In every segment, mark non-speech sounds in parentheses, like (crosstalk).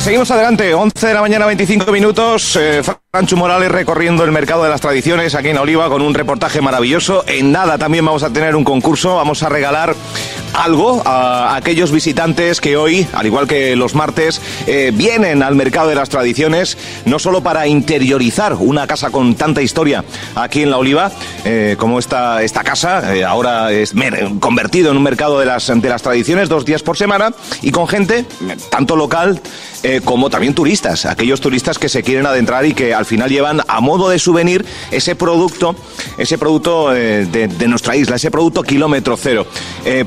Pues seguimos adelante, 11 de la mañana, 25 minutos. Eh, Francho Morales recorriendo el mercado de las tradiciones aquí en Oliva con un reportaje maravilloso. En nada también vamos a tener un concurso, vamos a regalar algo a aquellos visitantes que hoy, al igual que los martes, eh, vienen al mercado de las tradiciones, no solo para interiorizar una casa con tanta historia aquí en La Oliva, eh, como esta, esta casa, eh, ahora es convertido en un mercado de las, de las tradiciones dos días por semana y con gente, tanto local como también turistas, aquellos turistas que se quieren adentrar y que al final llevan a modo de souvenir ese producto, ese producto de, de, nuestra isla, ese producto kilómetro cero,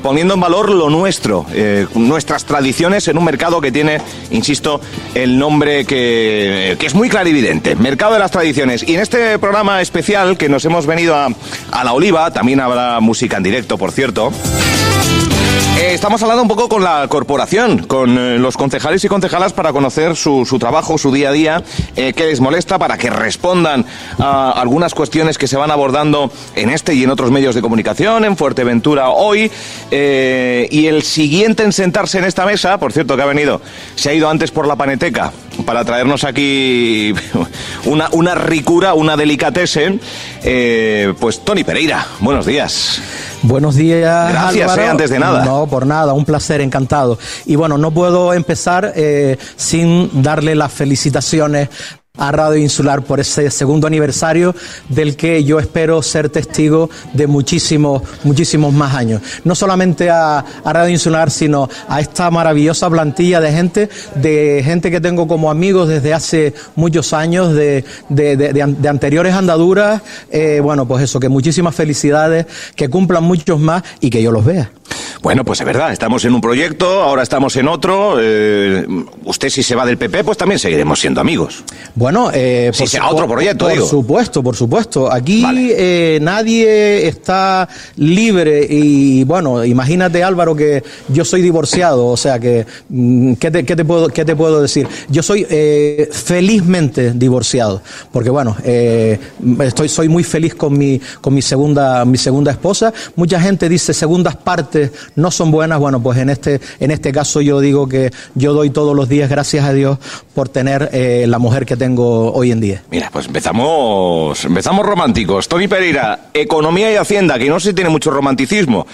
poniendo en valor lo nuestro, eh, nuestras tradiciones en un mercado que tiene, insisto, el nombre que, que, es muy clarividente, Mercado de las Tradiciones. Y en este programa especial que nos hemos venido a, a La Oliva, también habrá música en directo, por cierto. Eh, estamos hablando un poco con la corporación, con eh, los concejales y concejalas para conocer su, trabajo, su día a día, eh, qué les molesta, para que respondan a algunas cuestiones que se van abordando en este y en otros medios de comunicación, en Fuerteventura hoy. y el siguiente en sentarse en esta mesa, por cierto que ha venido, se ha ido antes por la paneteca para traernos aquí (laughs) una, una ricura, una delicatessen, pues Tony Pereira. Buenos días. Buenos días. Gracias, eh, antes de nada. No, por nada, un placer, encantado. Y bueno, no puedo empezar eh, sin darle las felicitaciones a Radio Insular por ese segundo aniversario del que yo espero ser testigo de muchísimos, muchísimos más años. No solamente a, Radio Insular, sino a esta maravillosa plantilla de gente, de gente que tengo como amigos desde hace muchos años, de, de, anteriores andaduras. Eh, bueno, pues eso, que muchísimas felicidades, que cumplan muchos más y que yo los vea. Bueno, pues es verdad, estamos en un proyecto, ahora estamos en otro. Eh, usted si se va del PP, pues también seguiremos siendo amigos. Eh, si por, otro proyecto, por, supuesto, por supuesto. Aquí eh, nadie está libre y bueno, imagínate Álvaro que yo soy divorciado, o sea que mm, ¿qué te, qué te puedo qué te puedo decir? Yo soy eh, felizmente divorciado, porque bueno, eh, estoy soy muy feliz con mi con mi segunda mi segunda esposa. Mucha gente dice segundas partes no son buenas. Bueno, pues en este, en este caso yo digo que yo doy todos los días gracias a Dios por tener eh, la mujer que tengo hoy en día. Mira, pues empezamos, empezamos románticos. Tony Pereira, economía y hacienda, que no se tiene mucho romanticismo.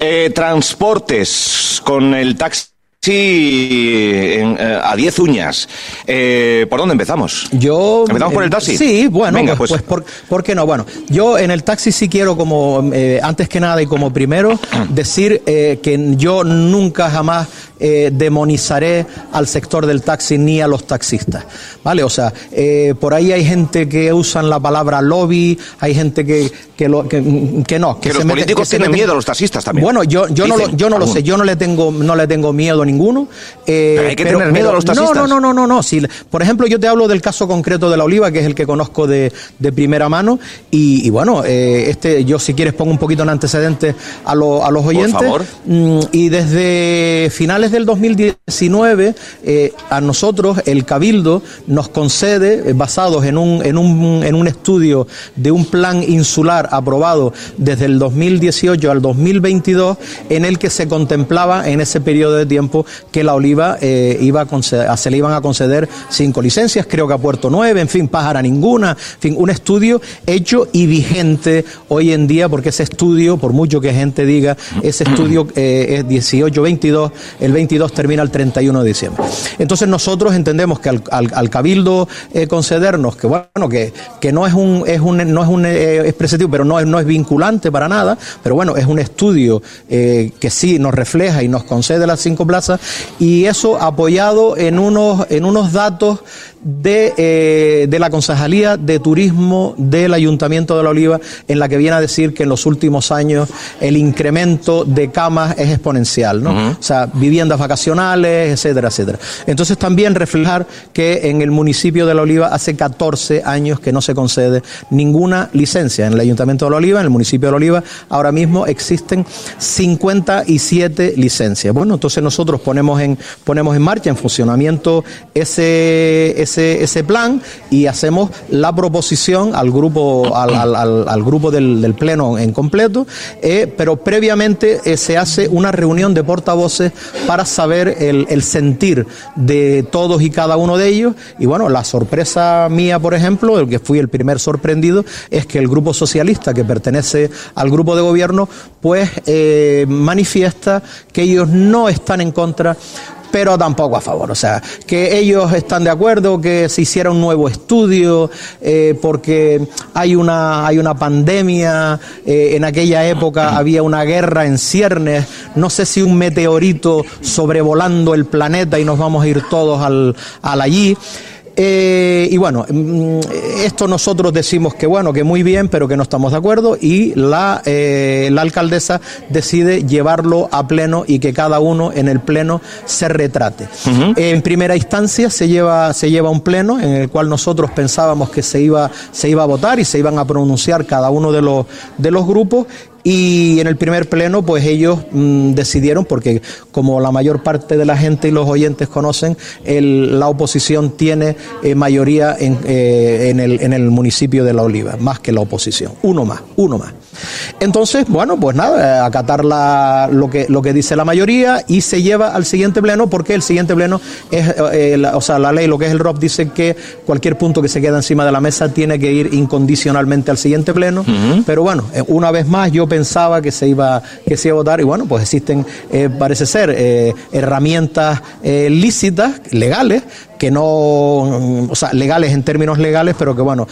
Eh, transportes con el taxi Sí, eh, a 10 uñas. Eh, ¿Por dónde empezamos? Yo. ¿Empezamos por el taxi? Sí, bueno, pues, pues, pues por, qué no? Bueno, yo en el taxi sí quiero, como antes que nada y como primero, (clears throat) decir que yo nunca jamás demonizaré al sector del taxi ni a los taxistas. ¿Vale? O sea, por ahí hay gente que usan la palabra lobby, hay gente que, que, lo, que, no. Que, los políticos tienen miedo a los taxistas también. Bueno, yo, yo no, lo, yo no lo sé, yo no le tengo, no le tengo miedo ninguno. Eh, pero hay que tener miedo a los taxistas. No, no, no, no, no. Si, por ejemplo, yo te hablo del caso concreto de la oliva, que es el que conozco de, de primera mano. Y, bueno, eh, este, yo si quieres pongo un poquito en antecedentes a, a los oyentes. Por favor. Mm, y desde finales del 2019, eh, a nosotros el Cabildo nos concede, basados en un, en, un, en un estudio de un plan insular aprobado desde el 2018 al 2022, en el que se contemplaba en ese periodo de tiempo que la Oliva eh, iba a se le iban a conceder cinco licencias, creo que a Puerto Nueve, en fin, Pájara ninguna, en fin, un estudio hecho y vigente hoy en día, porque ese estudio, por mucho que gente diga, ese estudio eh, es 18, 22, el 22 termina el 31 de diciembre. Entonces nosotros entendemos que al, Cabildo eh, concedernos, que bueno, que, que no es un, es un, no es un expresativo, pero no es, no es vinculante para nada, pero bueno, es un estudio que sí nos refleja y nos concede las cinco plazas, y eso apoyado en unos, en unos datos de, eh, de, la Concejalía de Turismo del Ayuntamiento de La Oliva, en la que viene a decir que en los últimos años el incremento de camas es exponencial, ¿no? O sea, vivienda vacacionales, etcétera, etcétera. Entonces también reflejar que en el municipio de La Oliva hace 14 años que no se concede ninguna licencia. En el Ayuntamiento de La Oliva, en el municipio de La Oliva, ahora mismo existen 57 licencias. Bueno, entonces nosotros ponemos en, ponemos en marcha, en funcionamiento ese, ese, ese plan y hacemos la proposición al grupo, al, al, al, grupo del, del, Pleno en completo, eh, pero previamente eh, se hace una reunión de portavoces para saber el, el sentir de todos y cada uno de ellos. Y bueno, la sorpresa mía, por ejemplo, el que fui el primer sorprendido, es que el grupo socialista que pertenece al grupo de gobierno, pues eh, manifiesta que ellos no están en contra pero tampoco a favor. O sea, que ellos están de acuerdo que se hiciera un nuevo estudio eh, porque hay una, hay una pandemia, eh, en aquella época había una guerra en ciernes, no sé si un meteorito sobrevolando el planeta y nos vamos a ir todos al, al allí. Eh, y bueno, mm, esto nosotros decimos que bueno, que muy bien, pero que no estamos de acuerdo y la, eh, la alcaldesa decide llevarlo a pleno y que cada uno en el pleno se retrate. Uh -huh. En primera instancia se lleva, se lleva un pleno en el cual nosotros pensábamos que se iba, se iba a votar y se iban a pronunciar cada uno de los, de los grupos y en el primer pleno, pues ellos mmm, decidieron, porque como la mayor parte de la gente y los oyentes conocen, el, la oposición tiene eh, mayoría eh, en, el, en el municipio de La Oliva, más que la oposición. Uno más, uno más. Entonces, bueno, pues nada, acatar la, lo, que, lo que dice la mayoría y se lleva al siguiente pleno porque el siguiente pleno es, eh, la, o sea, la ley, lo que es el ROP, dice que cualquier punto que se queda encima de la mesa tiene que ir incondicionalmente al siguiente pleno. Uh -huh. Pero bueno, eh, una vez más yo pensaba que se iba, que se iba a votar y bueno, pues existen, eh, parece ser, eh, herramientas lícitas, legales, que no, o sea, legales en términos legales, pero que bueno,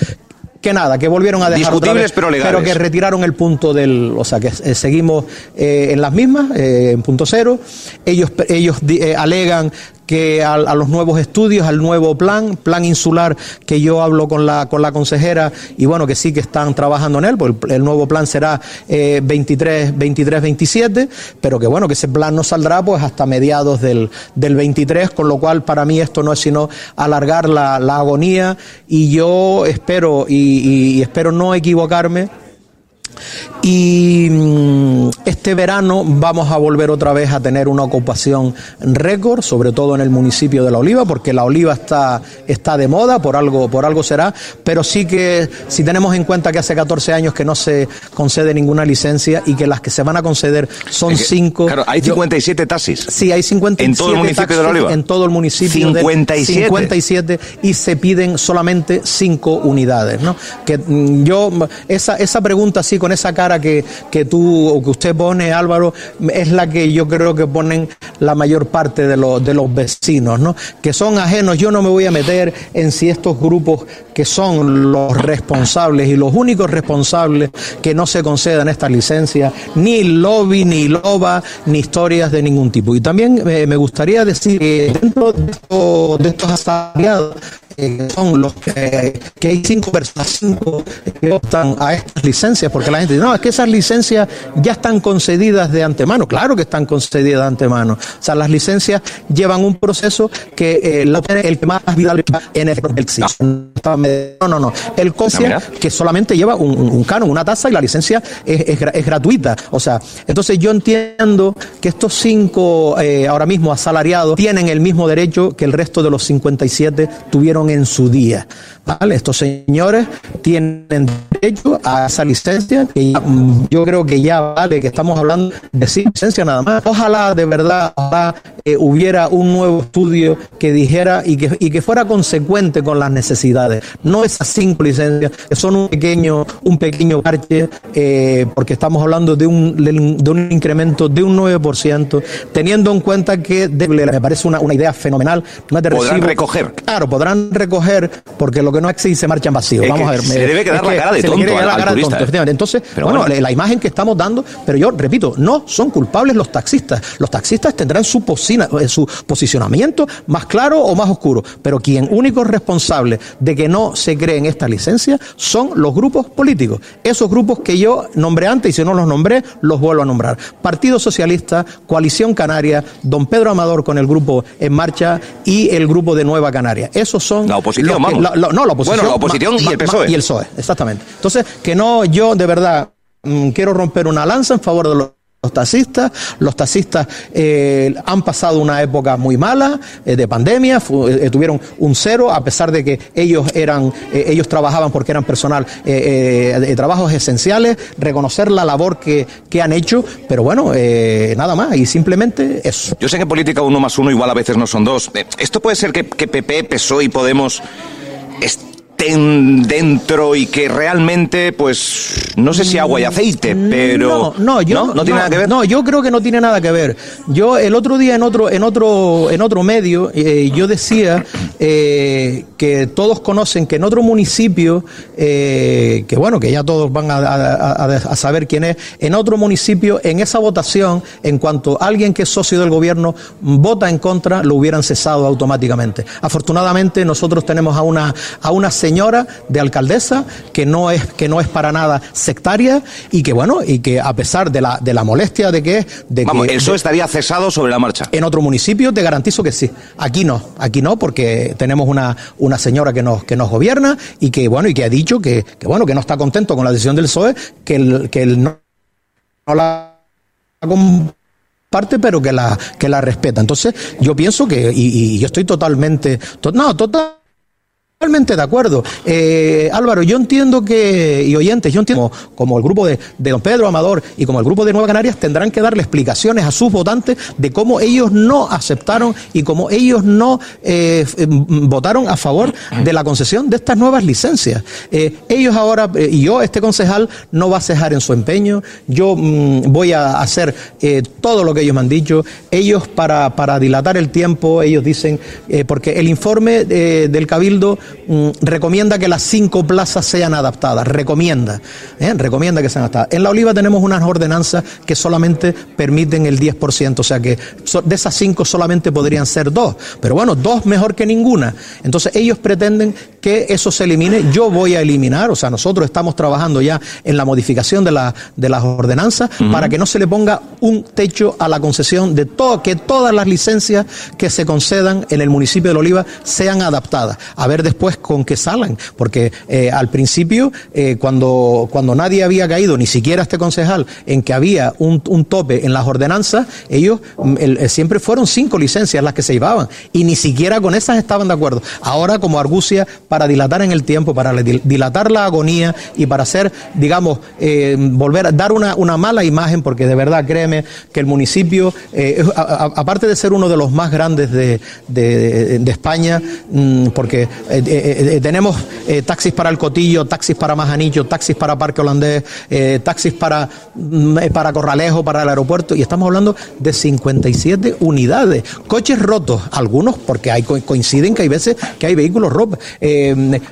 que nada, que volvieron a dejar discutibles vez, pero legales. pero que retiraron el punto del, o sea, que eh, seguimos eh, en las mismas, eh, en punto cero. Ellos ellos eh, alegan que a, a, los nuevos estudios, al nuevo plan, plan insular que yo hablo con la, con la consejera y bueno, que sí que están trabajando en él, pues el, nuevo plan será eh, 23, 23, 27, pero que bueno, que ese plan no saldrá pues hasta mediados del, del 23, con lo cual para mí esto no es sino alargar la, la agonía y yo espero y espero no equivocarme y mm, este verano vamos a volver otra vez a tener una ocupación récord, sobre todo en el municipio de La Oliva, porque La Oliva está, está de moda, por algo, por algo será, pero sí que si tenemos en cuenta que hace 14 años que no se concede ninguna licencia y que las que se van a conceder son es que, cinco. Claro, hay 57 yo, taxis. Sí, hay 57 en todo el municipio de La Oliva. En todo el municipio 57. 57 y se piden solamente cinco unidades, ¿no? Que mm, yo esa esa pregunta así con esa cara que, que tú o que usted pone, Álvaro, es la que yo creo que ponen la mayor parte de, los de los vecinos, ¿no? Que son ajenos. Yo no me voy a meter en si estos grupos que son los responsables y los únicos responsables que no se concedan estas licencias, ni lobby, ni loba, ni historias de ningún tipo. Y también eh, me gustaría decir que dentro de de estos asalariados son los que, que, hay cinco personas cinco que optan a estas licencias, porque la gente dice, no, es que esas licencias ya están concedidas de antemano. Claro que están concedidas de antemano. O sea, las licencias llevan un proceso que eh, lo tiene el que más vida en el No, no, no. El CONCIA, que solamente lleva un, un, canon, una tasa y la licencia es, es, es, gratuita. O sea, entonces yo entiendo que estos cinco eh, ahora mismo asalariados tienen el mismo derecho que el resto de los 57 tuvieron en su día. ¿Vale? Estos señores tienen derecho a esa licencia que ya, yo creo que ya vale, que estamos hablando de sí, licencia nada más. Ojalá de verdad ojalá, eh, hubiera un nuevo estudio que dijera y que, y que fuera consecuente con las necesidades. No esas cinco licencias, que son un pequeño, un pequeño parche, eh, porque estamos hablando de un, de un incremento de un 9%, teniendo en cuenta que me parece una, una idea fenomenal. No podrán recibo, recoger. Claro, podrán recoger, porque lo que no existe se marchan vacíos. Vamos a ver. Se debe quedar la cara de tonto. efectivamente. Entonces, bueno, la imagen que estamos dando, pero yo repito, no son culpables los taxistas. Los taxistas tendrán su, eh, su posicionamiento más claro o más oscuro, pero quien único responsable de que no se creen esta licencia son los grupos políticos. Esos grupos que yo nombré antes y si no los nombré, los vuelvo a nombrar. Partido Socialista, Coalición Canaria, Don Pedro Amador con el grupo En Marcha y el grupo de Nueva Canaria. Esos son... La oposición, no, la oposición. Bueno, la oposición y el PSOE. Y el PSOE, exactamente. Entonces, que no, yo de verdad mm, quiero romper una lanza en favor de los los taxistas. Los taxistas eh, han pasado una época muy mala eh, de pandemia, eh, tuvieron un cero, a pesar de que ellos eran, ellos trabajaban porque eran personal de trabajos esenciales, reconocer la labor que, que han hecho, pero bueno, nada más, y simplemente eso. Yo sé que política uno más uno igual a veces no son dos. Esto puede ser que, que PP, PSOE y Podemos dentro y que realmente, pues, no sé si agua y aceite, pero no, no, yo, ¿no? tiene nada que ver. No, yo creo que no tiene nada que ver. Yo el otro día en otro, en otro, en otro medio, eh, yo decía eh, que todos conocen que en otro municipio, eh, que bueno, que ya todos van a, a, saber quién es, en otro municipio, en esa votación, en cuanto alguien que es socio del gobierno vota en contra, lo hubieran cesado automáticamente. Afortunadamente nosotros tenemos a una, a una señora de alcaldesa que no es que no es para nada sectaria y que bueno y que a pesar de la de la molestia de que de Vamos, que eso estaría cesado sobre la marcha. En otro municipio te garantizo que sí. Aquí no, aquí no porque tenemos una una señora que nos que nos gobierna y que bueno y que ha dicho que, que bueno que no está contento con la decisión del PSOE que el, que el no, no la comparte pero que la que la respeta. Entonces, yo pienso que y, y yo estoy totalmente no, total Totalmente de acuerdo. Eh, Álvaro, yo entiendo que, y oyentes, yo entiendo como, el grupo de, don Pedro Amador y como el grupo de Nueva Canarias tendrán que darle explicaciones a sus votantes de cómo ellos no aceptaron y cómo ellos no eh, votaron a favor de la concesión de estas nuevas licencias. Eh, ellos ahora, y yo, este concejal, no va a cejar en su empeño. Yo mm, voy a hacer todo lo que ellos me han dicho. Ellos, para, para dilatar el tiempo, ellos dicen, porque el informe del Cabildo Mm, recomienda que las cinco plazas sean adaptadas, recomienda, ¿eh? recomienda que sean adaptadas. En la Oliva tenemos unas ordenanzas que solamente permiten el 10%, o sea que de esas cinco solamente podrían ser dos, pero bueno, dos mejor que ninguna. Entonces ellos pretenden que eso se elimine, yo voy a eliminar, o sea, nosotros estamos trabajando ya en la modificación de, la, de las ordenanzas para que no se le ponga un techo a la concesión de todo, que todas las licencias que se concedan en el municipio de Oliva sean adaptadas. A ver después con qué salen, porque eh, al principio, eh, cuando, cuando nadie había caído, ni siquiera este concejal, en que había un, tope en las ordenanzas, ellos mm, eh, siempre fueron cinco licencias las que se llevaban, y ni siquiera con esas estaban de acuerdo. Ahora, como argucia, para dilatar en el tiempo, para dilatar la agonía y para hacer, digamos, volver a dar una, una mala imagen, porque de verdad, créeme, que el municipio, aparte de ser uno de los más grandes de, de, España, mm, porque eh, eh, tenemos eh, taxis para el Cotillo, taxis para Majanillo, taxis para Parque Holandés, taxis para, mm, para Corralejo, para el aeropuerto, y estamos hablando de 57 unidades. Coches rotos, algunos porque hay, coinciden que hay veces que hay vehículos rotos,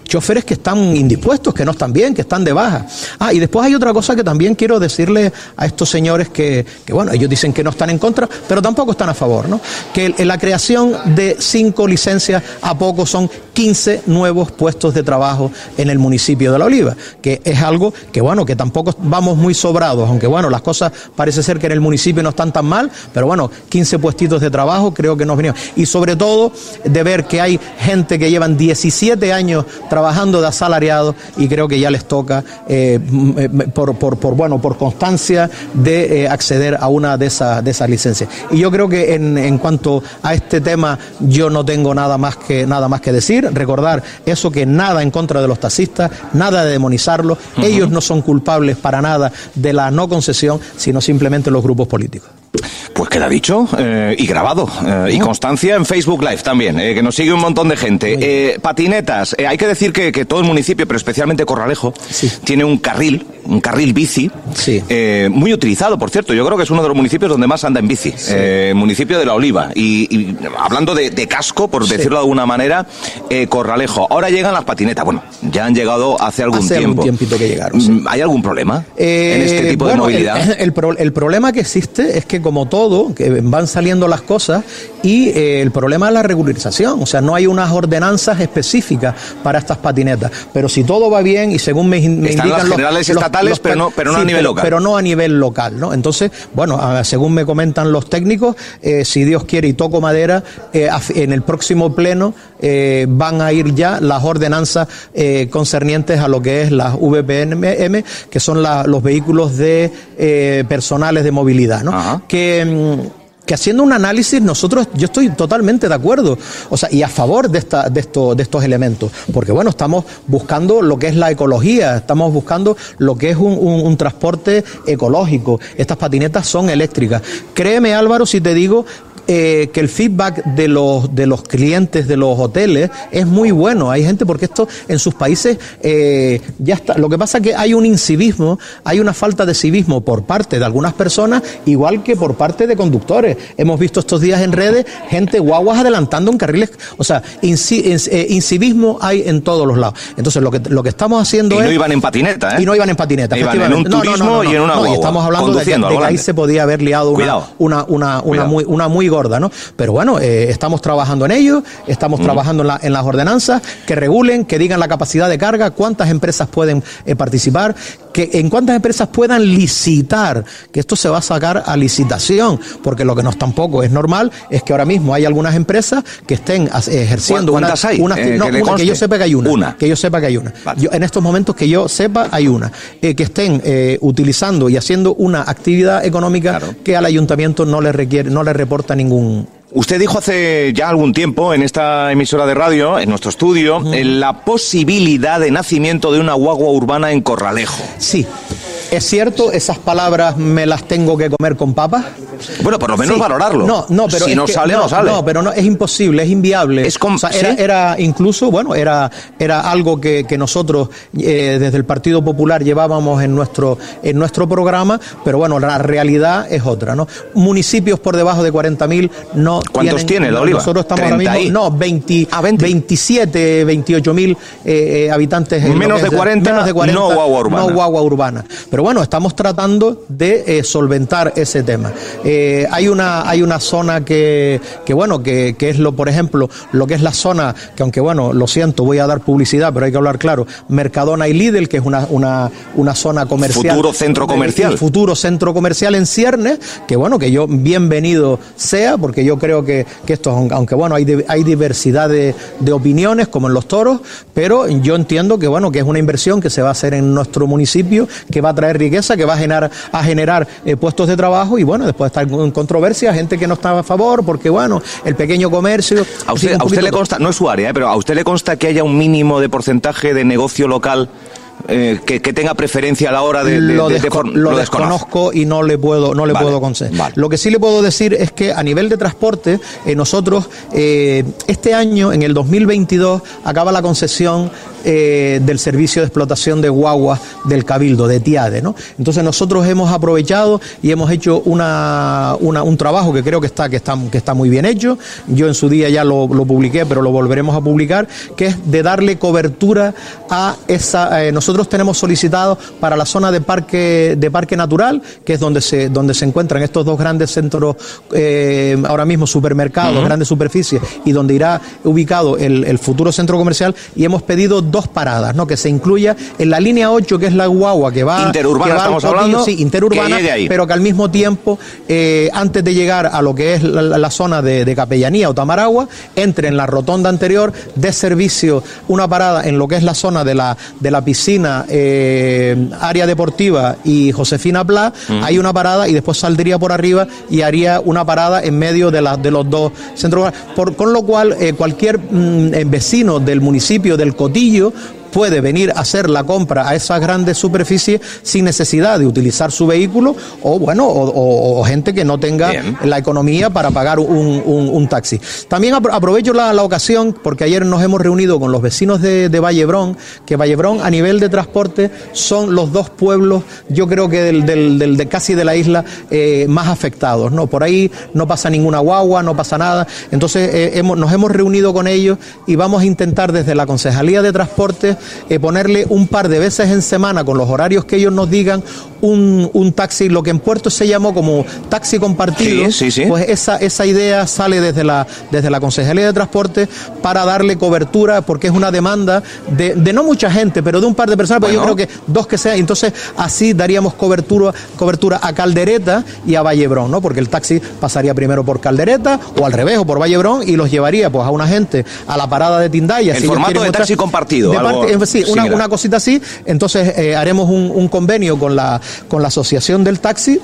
choferes que están indispuestos, que no están bien, que están de baja. Ah, y después hay otra cosa que también quiero decirle a estos señores que, que bueno, ellos dicen que no están en contra, pero tampoco están a favor, ¿no? Que la creación de cinco licencias a poco son 15 nuevos puestos de trabajo en el municipio de La Oliva, que es algo que bueno, que tampoco vamos muy sobrados, aunque bueno, las cosas parece ser que en el municipio no están tan mal, pero bueno, 15 puestitos de trabajo creo que nos vinieron. Y sobre todo de ver que hay gente que llevan 17 años trabajando de asalariado y creo que ya les toca eh, por, por, por, bueno, por constancia de eh, acceder a una de esas, de esas licencias. Y yo creo que en, en cuanto a este tema yo no tengo nada más que, nada más que decir. Recordar eso que nada en contra de los taxistas, nada de demonizarlos, ellos no son culpables para nada de la no concesión, sino simplemente los grupos políticos. Pues queda dicho eh, y grabado. Eh, y constancia en Facebook Live también, eh, que nos sigue un montón de gente. Eh, patinetas, hay que decir que, que todo el municipio, pero especialmente Corralejo, Sí. tiene un carril, un carril bici, Sí. eh, muy utilizado, por cierto. Yo creo que es uno de los municipios donde más anda en bici. Municipio de La Oliva. Y, y hablando de, de casco, por decirlo de alguna manera, eh, Corralejo. Ahora llegan las patinetas. Bueno, ya han llegado hace algún Hace algún tiempo. tiempito que llegaron, ¿Hay algún problema en este tipo bueno, de movilidad? El, (laughs) el pro- el problema que existe es que, como todo, que van saliendo las cosas y eh, el problema es la regularización. O sea, no hay unas ordenanzas específicas para estas patinetas. Pero si todo va bien y según me, in- me Están indican las generales estatales, pero no- pero no a nivel pero- local. Pero no a nivel local, ¿no? Entonces, bueno, a- según me comentan los técnicos, eh, si Dios quiere y toco madera, eh, en el próximo pleno van a ir ya las ordenanzas concernientes a lo que es las VPNM, que son la- los vehículos de personales de movilidad, ¿no? Ajá. Que mm, que haciendo un análisis nosotros yo estoy totalmente de acuerdo o sea y a favor de esta de estos de estos elementos porque bueno estamos buscando lo que es la ecología estamos buscando lo que es un- un transporte ecológico estas patinetas son eléctricas. Créeme Álvaro si te digo eh, que el feedback de los de los clientes de los hoteles es muy bueno. Hay gente porque esto en sus países eh, ya está. Lo que pasa es que hay un incivismo, hay una falta de civismo por parte de algunas personas, igual que por parte de conductores. Hemos visto estos días en redes gente guaguas adelantando en carriles. O sea, inci- eh, incivismo hay en todos los lados. Entonces lo que lo que estamos haciendo Y es no iban en patineta, ¿eh? y no iban en patineta. Iban en un No, no, no, turismo no, y en una guagua, estamos hablando de que, de ahí se podía haber liado una, Cuidado. una, una, una, Cuidado. muy, una muy gorda, ¿no? Pero bueno, eh, estamos trabajando en ello, estamos trabajando en, la- en las ordenanzas que regulen, que digan la capacidad de carga, cuántas empresas pueden eh, participar, que en cuántas empresas puedan licitar, que esto se va a sacar a licitación, porque lo que nos tampoco es normal es que ahora mismo hay algunas empresas que estén ejerciendo ¿Cu- una- cuántas hay? una, Eh, no, que una, que yo sepa que hay una, Una. que yo sepa que hay una. Vale. Yo- en estos momentos que yo sepa hay una eh, que estén eh, utilizando y haciendo una actividad económica Claro. que al ayuntamiento no le requiere no le reporta ningún Usted dijo hace ya algún tiempo en esta emisora de radio, en nuestro estudio, la posibilidad de nacimiento de una guagua urbana en Corralejo. sí es cierto esas palabras me las tengo que comer con papas Bueno, por lo menos Sí. valorarlo. No, no, pero si no que- sale, no, sale. No, pero no, es imposible, es inviable. Es O sea, era, ¿sí? era incluso, bueno, era, era algo que, que nosotros eh, desde el Partido Popular llevábamos en nuestro, en nuestro programa, pero bueno, la realidad es otra, ¿no? Municipios por debajo de 40.000 no ¿Cuántos tiene la Oliva? Nosotros estamos ahora 30 y- mismo, no, 20, Ah, 20. 27, 28.000 eh, habitantes. en lo Menos que de 40, no guagua urbana. no guagua urbana. Pero bueno, estamos tratando de eh, solventar ese tema. Eh, hay una hay una zona que, que bueno, que, que es lo, por ejemplo, lo que es la zona, que aunque bueno, lo siento, voy a dar publicidad, pero hay que hablar claro, Mercadona y Lidl, que es una, una, una zona comercial. Futuro centro comercial. Futuro centro comercial en Ciernes, que bueno, que yo bienvenido sea, porque yo creo que, que esto, aunque bueno, hay, hay diversidad de, de opiniones, como en los toros, pero yo entiendo que bueno, que es una inversión que se va a hacer en nuestro municipio, que va a traer riqueza, que va a generar, a generar eh, puestos de trabajo y bueno, después estar en controversia, gente que no está a favor, porque bueno, el pequeño comercio. A usted, a le consta, no es su área, ¿eh? pero a usted le consta que haya un mínimo de porcentaje de negocio local eh, que, que tenga preferencia a la hora de, de- lo, de- de desconozco y no le puedo no le Vale, puedo conceder. vale. Lo que sí le puedo decir es que a nivel de transporte eh, nosotros eh, este año en el 2022 acaba la concesión eh, del servicio de explotación de guaguas del Cabildo de Tiade, ¿no? Entonces nosotros hemos aprovechado y hemos hecho una, una- un trabajo que creo que está que está que está muy bien hecho. Yo en su día ya lo, lo publiqué, pero lo volveremos a publicar, que es de darle cobertura a esa. eh, nosotros tenemos solicitado para la zona de parque de parque natural, que es donde se donde se encuentran estos dos grandes centros eh, ahora mismo supermercados, grandes superficies y donde irá ubicado el, el futuro centro comercial y hemos pedido dos paradas, ¿no? Que se incluya en la línea 8 que es la guagua que va Interurbana que va estamos Cotillo, hablando, sí, interurbana, que llegue ahí. pero que al mismo tiempo eh, antes de llegar a lo que es la, zona de, de Capellanía o Tamaragua, entre en la rotonda anterior de servicio una parada en lo que es la zona de la, de la piscina, eh, área deportiva y Josefina Pla, hay una parada y después saldría por arriba y haría una parada en medio de, la- de los dos centros. Por, con lo cual, eh, cualquier mm, vecino del municipio del Cotillo radio puede venir a hacer la compra a esas grandes superficies sin necesidad de utilizar su vehículo o, bueno, o, gente que no tenga la economía para pagar un, taxi. También aprovecho la, ocasión porque ayer nos hemos reunido con los vecinos de, de Vallebrón, que Vallebrón a nivel de transporte son los dos pueblos, yo creo que del, del, de casi de la isla eh, más afectados. ¿no? Por ahí no pasa ninguna guagua, no pasa nada. Entonces eh, hemos, nos hemos reunido con ellos y vamos a intentar desde la Concejalía de Transporte eh, ponerle un par de veces en semana con los horarios que ellos nos digan un, un taxi, lo que en Puerto se llamó como taxi compartido. Pues esa, esa idea sale desde la, desde la Concejalía de Transporte para darle cobertura porque es una demanda de, de no mucha gente, pero de un par de personas, pero yo creo que dos que sean. Entonces así daríamos cobertura, cobertura a Caldereta y a Vallebrón, ¿no? Porque el taxi pasaría primero por Caldereta o al revés, o por Vallebrón y los llevaría pues a una gente a la parada de Tindaya. El formato de taxi compartido. Sí, una, cosita así. Entonces eh, haremos un, un, convenio con la, con la Asociación del Taxi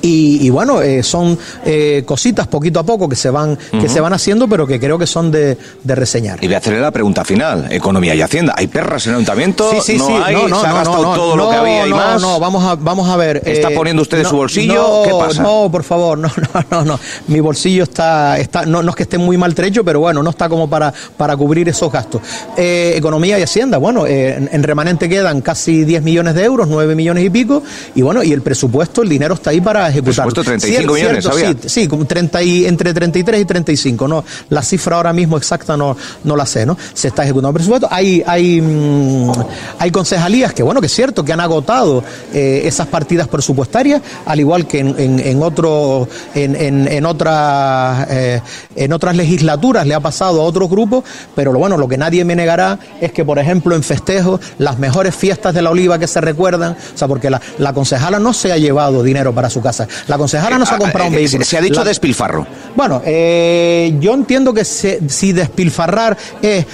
y, bueno, eh, son eh, cositas poquito a poco que se van que se van haciendo, pero que creo que son de, reseñar. Y voy a hacerle la pregunta final: Economía y Hacienda. ¿Hay perras en el ayuntamiento? Sí, sí, ¿No sí. Hay? No, no, ¿Se ha gastado todo lo que había y más? No, vamos a, vamos a ver. ¿Está eh, poniendo usted su bolsillo? ¿Qué pasa? No, por favor, (laughs) no, no, no, no. Mi bolsillo está, está no, no es que esté muy maltrecho, pero bueno, no está como para, para cubrir esos gastos. economía y Hacienda, bueno, en, en, remanente quedan casi 10 millones de euros, 9 millones y pico, y bueno, y el presupuesto, el dinero está ahí para ejecutar. Presupuesto 35 millones, Sí, sí como 30 y, entre 33 y 35, ¿no? La cifra ahora mismo exacta no, no la sé, ¿no? Se está ejecutando presupuesto. Hay, hay, mm, hay concejalías que, bueno, que es cierto, que han agotado eh, esas partidas presupuestarias, al igual que en, en, en, otro, en, en, otras, eh, en otras legislaturas le ha pasado a otros grupos, pero lo bueno, lo que nadie me negará es que, por ejemplo, en festejos, las mejores fiestas de la oliva que se recuerdan, o sea, porque la, la concejala no se ha llevado dinero para su casa, la concejala no se ha comprado un eh, vehículo. Se ha dicho despilfarro. Bueno, eh, yo entiendo que si despilfarrar es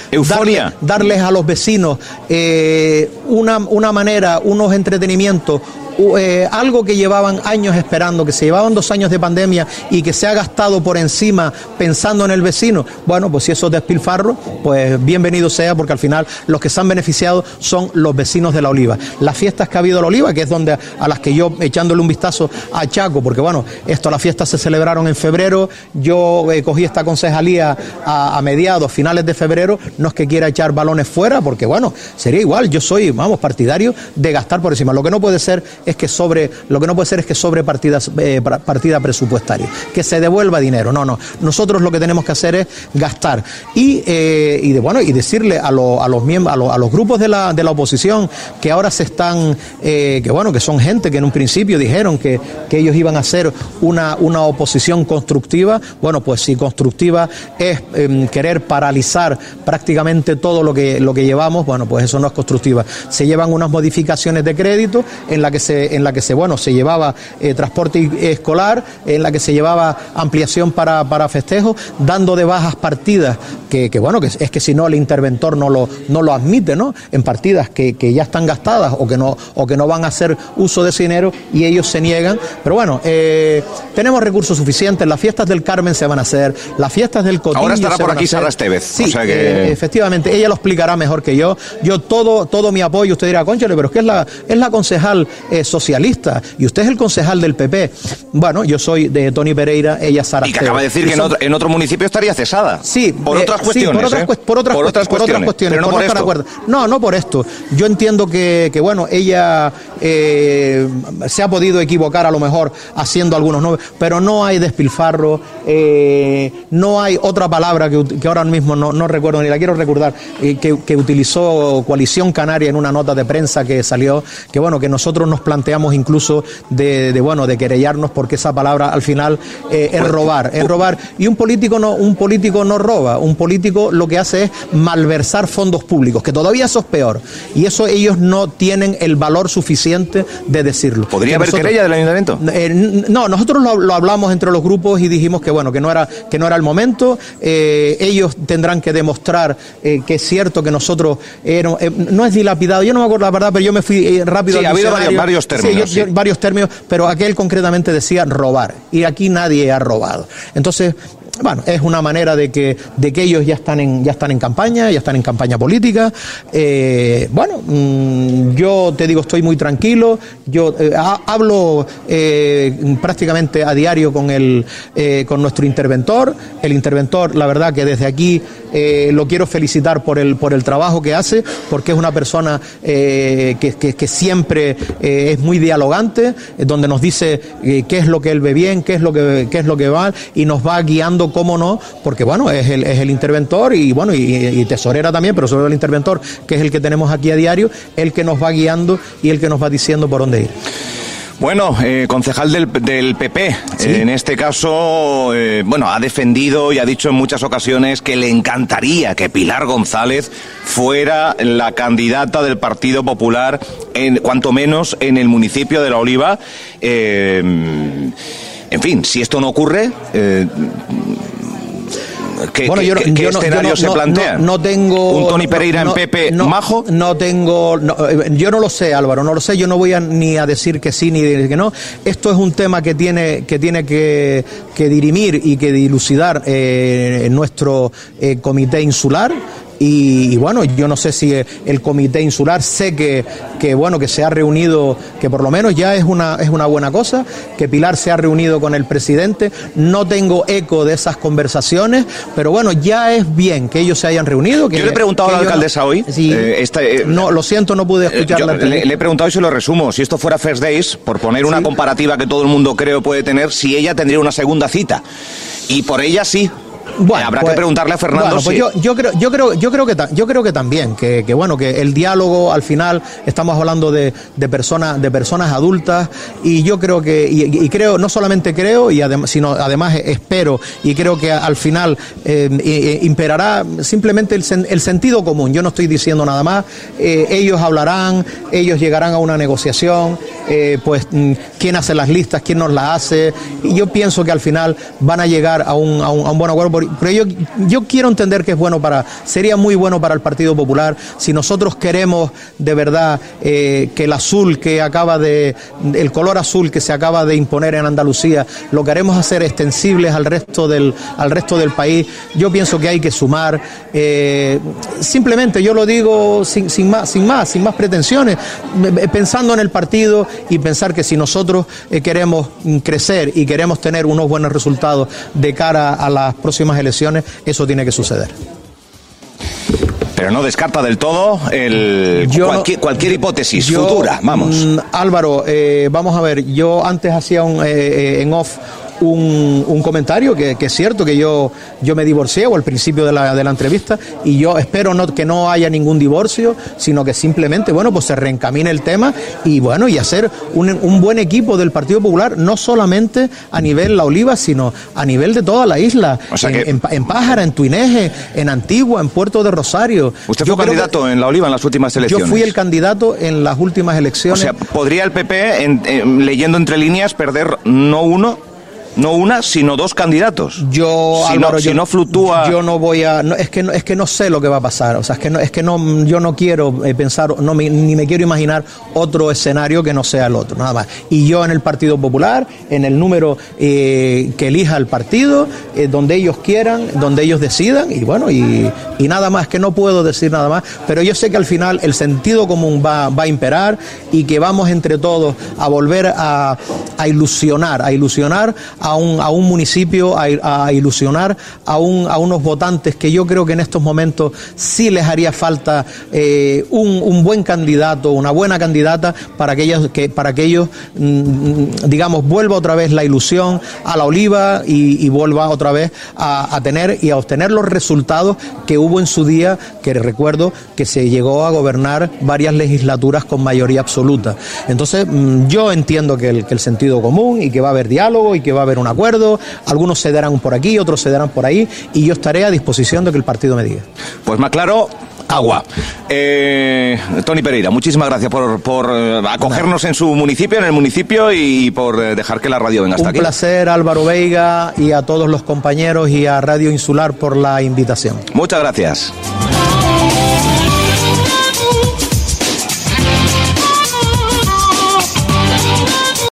darles a los vecinos eh, una, una manera, unos entretenimientos, eh, algo que llevaban años esperando, que se llevaban dos años de pandemia y que se ha gastado por encima pensando en el vecino, bueno, pues si eso es despilfarro, pues bienvenido sea, porque al final los que se han beneficiado son los vecinos de la Oliva. Las fiestas que ha habido la Oliva, que es donde a las que yo echándole un vistazo a Chaco, porque bueno, esto, las fiestas se celebraron en febrero, yo eh, cogí esta concejalía a, a mediados, finales de febrero, no es que quiera echar balones fuera, porque bueno, sería igual, yo soy, vamos, partidario de gastar por encima. Lo que no puede ser es que sobre, lo que no puede ser es que sobre partidas, eh, partida presupuestaria, que se devuelva dinero. No, no. Nosotros lo que tenemos que hacer es gastar. Y, eh, y bueno, y decirle a, a los miembros, a, los grupos de la, de la oposición que ahora se están, eh, que bueno, que son gente que en un principio dijeron que, que ellos iban a hacer una, una oposición constructiva. Bueno, pues si constructiva es em, querer paralizar prácticamente todo lo que, lo que llevamos, bueno, pues eso no es constructiva. Se llevan unas modificaciones de crédito en la que se en la que se, bueno, se llevaba eh, transporte escolar, en la que se llevaba ampliación para, para festejos, dando de bajas partidas, que, bueno, que es que si no el interventor no lo, no lo admite, ¿no? En partidas que, ya están gastadas o que, no, o que no van a hacer uso de ese dinero y ellos se niegan. Pero bueno, eh, tenemos recursos suficientes, las fiestas del Carmen se van a hacer, las fiestas del Cotillo Ahora estará por aquí Sara Estevez. Sí, eh, efectivamente, ella lo explicará mejor que yo. Yo todo, todo mi apoyo, usted dirá, conchale, pero es que es la, es la concejal socialista y usted es el concejal del PP. Bueno, yo soy de Tony Pereira, ella Sara. Y que acaba de decir que en, otro, municipio estaría cesada. Sí, por otras cuestiones. por, otras, por, otras, cuestiones. no, por no, no por esto. Yo entiendo que, que bueno, ella eh, se ha podido equivocar a lo mejor haciendo algunos nombres, pero no hay despilfarro, eh, no hay otra palabra que, que ahora mismo no, no, recuerdo ni la quiero recordar, eh, que, que utilizó Coalición Canaria en una nota de prensa que salió, que bueno, que nosotros nos planteamos incluso de, bueno de querellarnos porque esa palabra al final eh, es robar, es robar y un político no un político no roba, un político lo que hace es malversar fondos públicos, que todavía eso es peor y eso ellos no tienen el valor suficiente de decirlo. ¿Podría haber querella del ayuntamiento? Eh, no, nosotros lo, hablamos entre los grupos y dijimos que bueno que no era que no era el momento. Eh, ellos tendrán que demostrar que es cierto que nosotros no es dilapidado. Yo no me acuerdo la verdad, pero yo me fui rápido. Sí, ha habido varios, términos. varios términos, pero aquel concretamente decía robar. Y aquí nadie ha robado. Entonces, bueno, es una manera de que, de que ellos ya están en, ya están en campaña, ya están en campaña política. Eh, bueno, mm, yo te digo, estoy muy tranquilo. Yo eh, hablo eh, prácticamente a diario con el, con nuestro interventor. El interventor, la verdad que desde aquí lo quiero felicitar por el, por el trabajo que hace, porque es una persona que, que, siempre es muy dialogante, donde nos dice qué es lo que él ve bien, qué es lo que, qué es lo que va, y nos va guiando, cómo no, porque bueno, es el, es el interventor y bueno, y, tesorera también, pero sobre todo el interventor, que es el que tenemos aquí a diario, el que nos va guiando y el que nos va diciendo por dónde ir. Bueno, eh, concejal del, del PP, en este caso, eh, bueno, ha defendido y ha dicho en muchas ocasiones que le encantaría que Pilar González fuera la candidata del Partido Popular, en, cuanto menos en el municipio de La Oliva. Eh, en fin, si esto no ocurre, eh, ¿Qué, bueno, yo, escenario se plantea? No, tengo. ¿Un Tony Pereira en Pepe majo? No tengo. Eh, yo no lo sé, Álvaro, no lo sé. Yo no voy a, ni a decir que sí ni que no. Esto es un tema que tiene que, tiene que, dirimir y que dilucidar eh, nuestro eh, comité insular. Y, bueno, yo no sé si el comité insular, sé que, que, bueno, que se ha reunido, que por lo menos ya es una, es una buena cosa, que Pilar se ha reunido con el presidente, no tengo eco de esas conversaciones, pero bueno, ya es bien que ellos se hayan reunido. Que, yo le he preguntado a la alcaldesa hoy. Eh, eh, no, lo siento, no pude escucharla. Le, le, he preguntado y se lo resumo, si esto fuera First Days, por poner una comparativa que todo el mundo creo puede tener, si ella tendría una segunda cita. Y por ella sí, bueno, habrá que pues, preguntarle a Fernando. pues yo, yo, creo, yo creo, yo creo que yo creo que también, que, que bueno, que el diálogo al final estamos hablando de, de personas, de personas adultas, y yo creo que, y, creo, no solamente creo, y sino además espero, y creo que al final eh, imperará simplemente el, el, sentido común. Yo no estoy diciendo nada más. Eh, ellos hablarán, ellos llegarán a una negociación, eh, pues mm, quién hace las listas, quién nos las hace. Y yo pienso que al final van a llegar a un, a un, a un buen acuerdo pero yo, yo quiero entender que es bueno para, sería muy bueno para el Partido Popular si nosotros queremos de verdad eh, que el azul que acaba de, el color azul que se acaba de imponer en Andalucía, lo queremos hacer extensibles al resto del, al resto del país. Yo pienso que hay que sumar. Eh, simplemente yo lo digo sin, sin, más, sin más, sin más pretensiones, pensando en el partido y pensar que si nosotros eh, queremos crecer y queremos tener unos buenos resultados de cara a las próximas elecciones, eso tiene que suceder. Pero no descarta del todo el, cualquier, hipótesis futura, vamos. Mm, Álvaro, eh, vamos a ver, yo antes hacía un, eh, eh, en off un, comentario que, es cierto que yo, yo me divorcié o al principio de la, de la entrevista y yo espero no, que no haya ningún divorcio, sino que simplemente, bueno, pues se reencamine el tema y bueno, y hacer un, un buen equipo del Partido Popular, no solamente a nivel La Oliva, sino a nivel de toda la isla, en, en, Pájara, en Tuineje, en Antigua, en Puerto de Rosario. ¿Usted fue candidato en La Oliva en las últimas elecciones? Yo fui el candidato en las últimas elecciones. O sea, ¿podría el PP, leyendo entre líneas, perder no uno, no una, sino dos candidatos. Yo, si, no, si no fluctúa. Yo no voy a. es, que no, es que no sé lo que va a pasar. O sea, es que no, es que no, yo no quiero eh, pensar, no ni me quiero imaginar otro escenario que no sea el otro, nada más. Y yo en el Partido Popular, en el número eh, que elija el partido, eh, donde ellos quieran, donde ellos decidan, y bueno, y, y, nada más, que no puedo decir nada más. Pero yo sé que al final el sentido común va, va a imperar y que vamos entre todos a volver a, a ilusionar, a ilusionar a un, a un municipio, a, ilusionar a, un, a unos votantes que yo creo que en estos momentos sí les haría falta eh, un, un, buen candidato, una buena candidata para que ellos, que, para que ellos mm, digamos, vuelva otra vez la ilusión a la oliva y, vuelva otra vez a, a, tener y a obtener los resultados que hubo en su día, que recuerdo que se llegó a gobernar varias legislaturas con mayoría absoluta. Entonces, mm, yo entiendo que el, que el sentido común y que va a haber diálogo y que va a haber un acuerdo, algunos se darán por aquí, otros se darán por ahí, y yo estaré a disposición de que el partido me diga. Pues más claro, agua. Eh, Tony Pereira, muchísimas gracias por, eh, acogernos en su municipio, en el municipio y por eh, dejar que la radio venga hasta aquí. Un placer, Álvaro Veiga, y a todos los compañeros y a Radio Insular por la invitación. Muchas gracias.